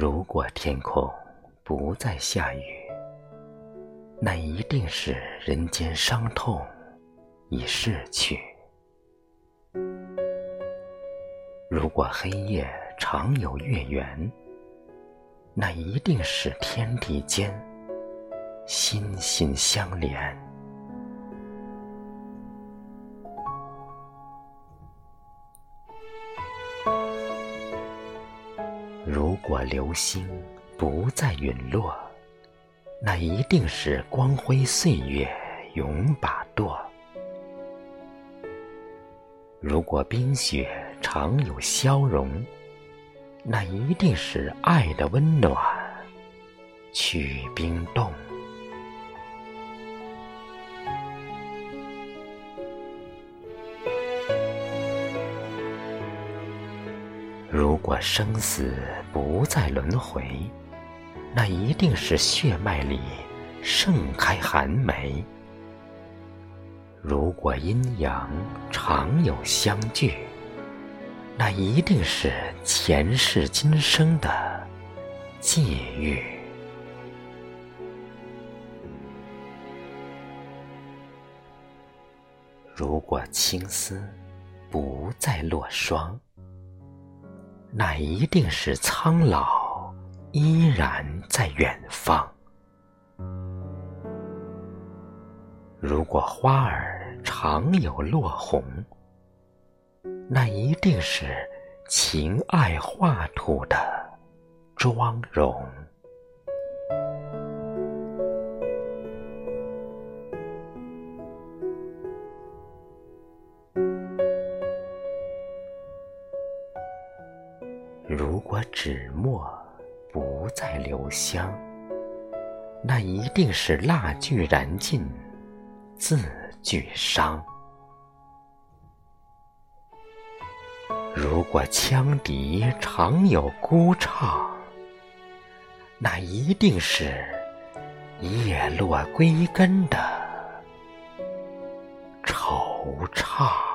如果天空不再下雨，那一定是人间伤痛已逝去。如果黑夜常有月圆，那一定是天地间心心相连。如果流星不再陨落，那一定是光辉岁月永把舵。如果冰雪常有消融，那一定是爱的温暖去冰冻。如果生死不再轮回，那一定是血脉里盛开寒梅。如果阴阳常有相聚，那一定是前世今生的际遇。如果青丝不再落霜，那一定是苍老依然在远方。如果花儿常有落红，那一定是情爱画图的妆容。如果纸墨不再留香，那一定是蜡炬燃尽，字俱伤。如果羌笛常有孤唱，那一定是叶落归根的惆怅。